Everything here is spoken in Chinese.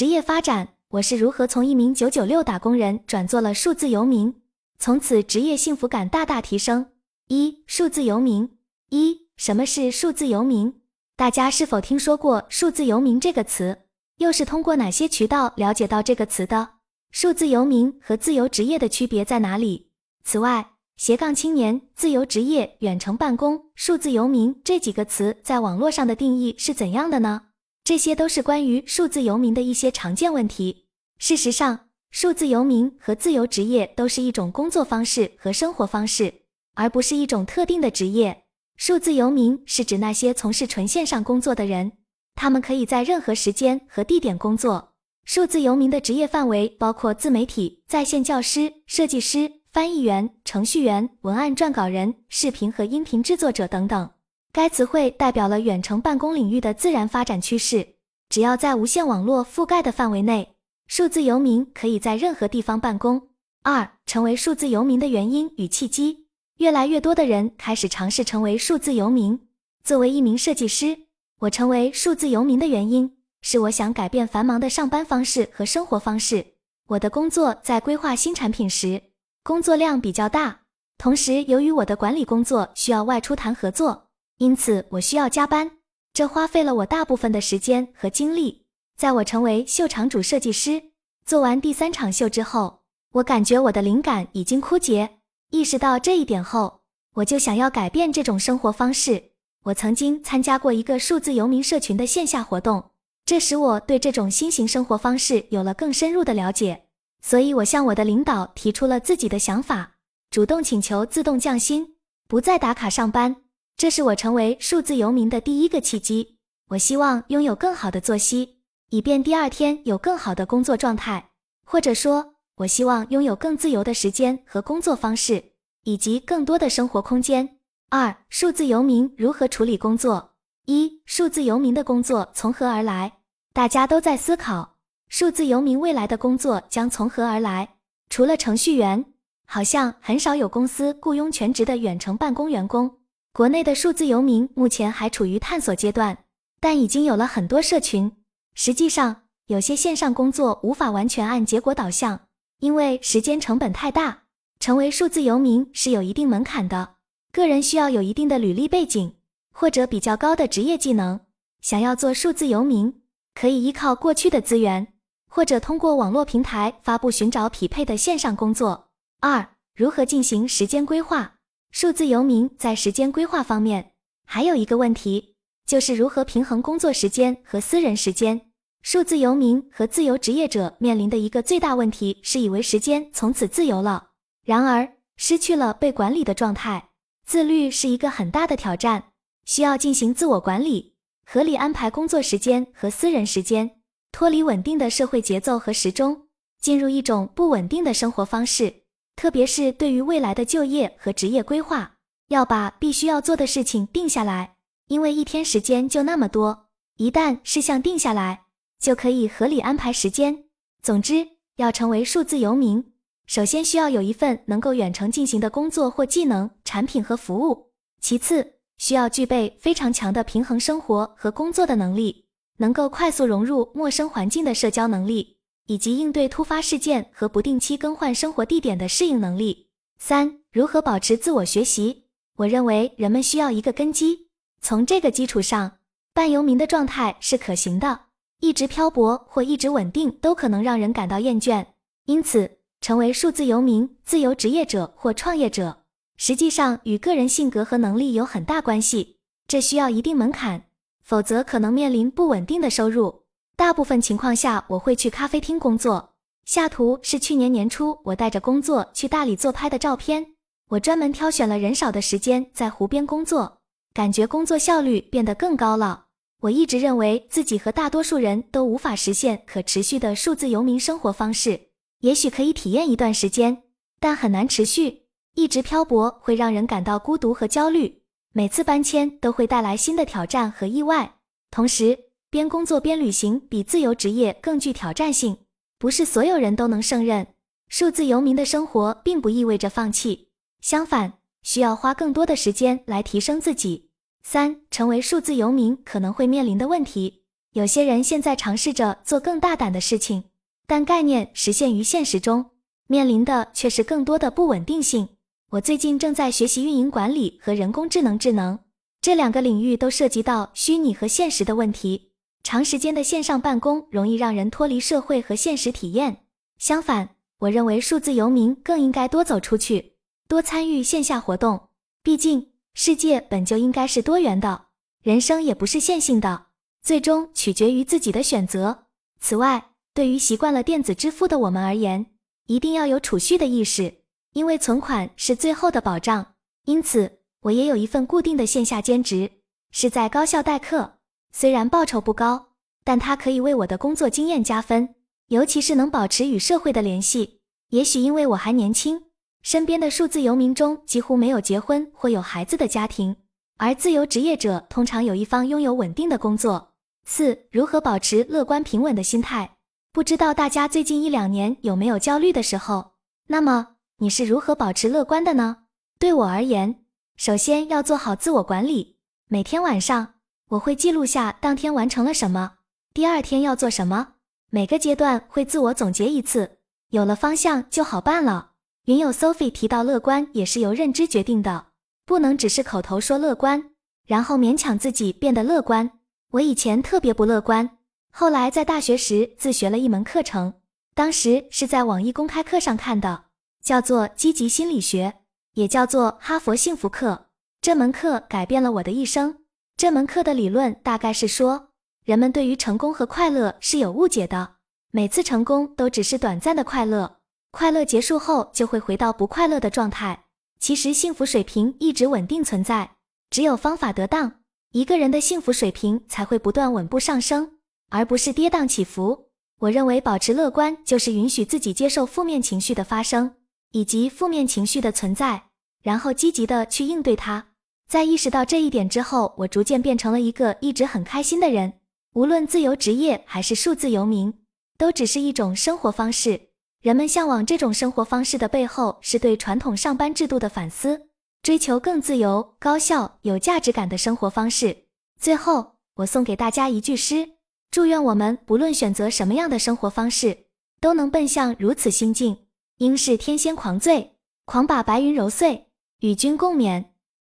职业发展，我是如何从一名九九六打工人转做了数字游民，从此职业幸福感大大提升。一、数字游民。一、什么是数字游民？大家是否听说过数字游民这个词？又是通过哪些渠道了解到这个词的？数字游民和自由职业的区别在哪里？此外，斜杠青年、自由职业、远程办公、数字游民这几个词在网络上的定义是怎样的呢？这些都是关于数字游民的一些常见问题。事实上，数字游民和自由职业都是一种工作方式和生活方式，而不是一种特定的职业。数字游民是指那些从事纯线上工作的人，他们可以在任何时间和地点工作。数字游民的职业范围包括自媒体、在线教师、设计师。翻译员、程序员、文案撰稿人、视频和音频制作者等等。该词汇代表了远程办公领域的自然发展趋势。只要在无线网络覆盖的范围内，数字游民可以在任何地方办公。二、成为数字游民的原因与契机。越来越多的人开始尝试成为数字游民。作为一名设计师，我成为数字游民的原因是我想改变繁忙的上班方式和生活方式。我的工作在规划新产品时。工作量比较大，同时由于我的管理工作需要外出谈合作，因此我需要加班，这花费了我大部分的时间和精力。在我成为秀场主设计师，做完第三场秀之后，我感觉我的灵感已经枯竭。意识到这一点后，我就想要改变这种生活方式。我曾经参加过一个数字游民社群的线下活动，这使我对这种新型生活方式有了更深入的了解。所以，我向我的领导提出了自己的想法，主动请求自动降薪，不再打卡上班。这是我成为数字游民的第一个契机。我希望拥有更好的作息，以便第二天有更好的工作状态，或者说，我希望拥有更自由的时间和工作方式，以及更多的生活空间。二、数字游民如何处理工作？一、数字游民的工作从何而来？大家都在思考。数字游民未来的工作将从何而来？除了程序员，好像很少有公司雇佣全职的远程办公员工。国内的数字游民目前还处于探索阶段，但已经有了很多社群。实际上，有些线上工作无法完全按结果导向，因为时间成本太大。成为数字游民是有一定门槛的，个人需要有一定的履历背景或者比较高的职业技能。想要做数字游民，可以依靠过去的资源。或者通过网络平台发布寻找匹配的线上工作。二、如何进行时间规划？数字游民在时间规划方面还有一个问题，就是如何平衡工作时间和私人时间。数字游民和自由职业者面临的一个最大问题是以为时间从此自由了，然而失去了被管理的状态。自律是一个很大的挑战，需要进行自我管理，合理安排工作时间和私人时间。脱离稳定的社会节奏和时钟，进入一种不稳定的生活方式，特别是对于未来的就业和职业规划，要把必须要做的事情定下来，因为一天时间就那么多，一旦事项定下来，就可以合理安排时间。总之，要成为数字游民，首先需要有一份能够远程进行的工作或技能、产品和服务；其次，需要具备非常强的平衡生活和工作的能力。能够快速融入陌生环境的社交能力，以及应对突发事件和不定期更换生活地点的适应能力。三、如何保持自我学习？我认为人们需要一个根基，从这个基础上，半游民的状态是可行的。一直漂泊或一直稳定都可能让人感到厌倦，因此，成为数字游民、自由职业者或创业者，实际上与个人性格和能力有很大关系。这需要一定门槛。否则可能面临不稳定的收入。大部分情况下，我会去咖啡厅工作。下图是去年年初我带着工作去大理做拍的照片。我专门挑选了人少的时间在湖边工作，感觉工作效率变得更高了。我一直认为自己和大多数人都无法实现可持续的数字游民生活方式。也许可以体验一段时间，但很难持续。一直漂泊会让人感到孤独和焦虑。每次搬迁都会带来新的挑战和意外，同时边工作边旅行比自由职业更具挑战性，不是所有人都能胜任。数字游民的生活并不意味着放弃，相反，需要花更多的时间来提升自己。三、成为数字游民可能会面临的问题。有些人现在尝试着做更大胆的事情，但概念实现于现实中，面临的却是更多的不稳定性。我最近正在学习运营管理和人工智能，智能这两个领域都涉及到虚拟和现实的问题。长时间的线上办公容易让人脱离社会和现实体验。相反，我认为数字游民更应该多走出去，多参与线下活动。毕竟，世界本就应该是多元的，人生也不是线性的。最终取决于自己的选择。此外，对于习惯了电子支付的我们而言，一定要有储蓄的意识，因为存款是最后的保障。因此，我也有一份固定的线下兼职，是在高校代课。虽然报酬不高，但它可以为我的工作经验加分，尤其是能保持与社会的联系。也许因为我还年轻，身边的数字游民中几乎没有结婚或有孩子的家庭，而自由职业者通常有一方拥有稳定的工作。四、如何保持乐观平稳的心态？不知道大家最近一两年有没有焦虑的时候？那么你是如何保持乐观的呢？对我而言，首先要做好自我管理。每天晚上，我会记录下当天完成了什么，第二天要做什么。每个阶段会自我总结一次，有了方向就好办了。云友 Sophie 提到，乐观也是由认知决定的，不能只是口头说乐观，然后勉强自己变得乐观。我以前特别不乐观，后来在大学时自学了一门课程，当时是在网易公开课上看的，叫做积极心理学，也叫做哈佛幸福课。这门课改变了我的一生。这门课的理论大概是说，人们对于成功和快乐是有误解的，每次成功都只是短暂的快乐，快乐结束后就会回到不快乐的状态。其实幸福水平一直稳定存在，只有方法得当。一个人的幸福水平才会不断稳步上升，而不是跌宕起伏。我认为保持乐观就是允许自己接受负面情绪的发生以及负面情绪的存在，然后积极的去应对它。在意识到这一点之后，我逐渐变成了一个一直很开心的人。无论自由职业还是数字游民，都只是一种生活方式。人们向往这种生活方式的背后，是对传统上班制度的反思。追求更自由、高效、有价值感的生活方式。最后，我送给大家一句诗：祝愿我们不论选择什么样的生活方式，都能奔向如此心境。应是天仙狂醉，狂把白云揉碎，与君共勉。